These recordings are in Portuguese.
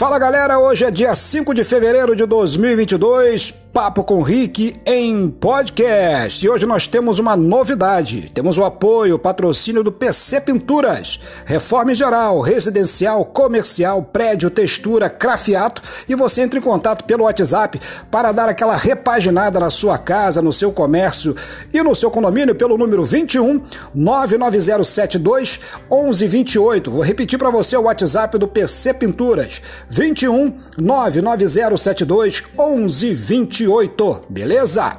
Fala galera, hoje é dia 5 de fevereiro de 2022, Papo com Rick em podcast. E hoje nós temos uma novidade: temos o apoio, o patrocínio do PC Pinturas, reforma geral, residencial, comercial, prédio, textura, crafiato. E você entra em contato pelo WhatsApp para dar aquela repaginada na sua casa, no seu comércio e no seu condomínio pelo número 21 99072 1128. Vou repetir para você o WhatsApp do PC Pinturas. 21 99072 1128, beleza?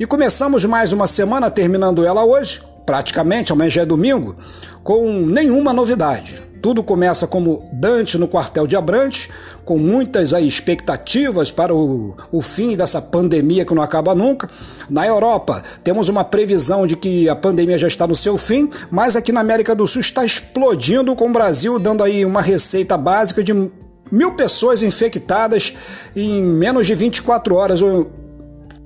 E começamos mais uma semana, terminando ela hoje, praticamente, amanhã já é domingo, com nenhuma novidade. Tudo começa como Dante no quartel de Abrantes, com muitas aí, expectativas para o, o fim dessa pandemia que não acaba nunca. Na Europa, temos uma previsão de que a pandemia já está no seu fim, mas aqui na América do Sul está explodindo, com o Brasil dando aí uma receita básica de mil pessoas infectadas em menos de 24 horas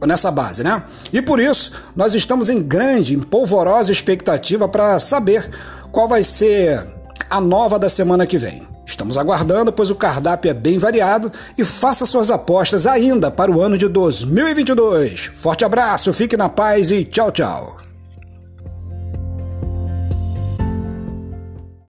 nessa base, né? E por isso nós estamos em grande, em polvorosa expectativa para saber qual vai ser a nova da semana que vem. Estamos aguardando, pois o cardápio é bem variado e faça suas apostas ainda para o ano de 2022. Forte abraço, fique na paz e tchau, tchau.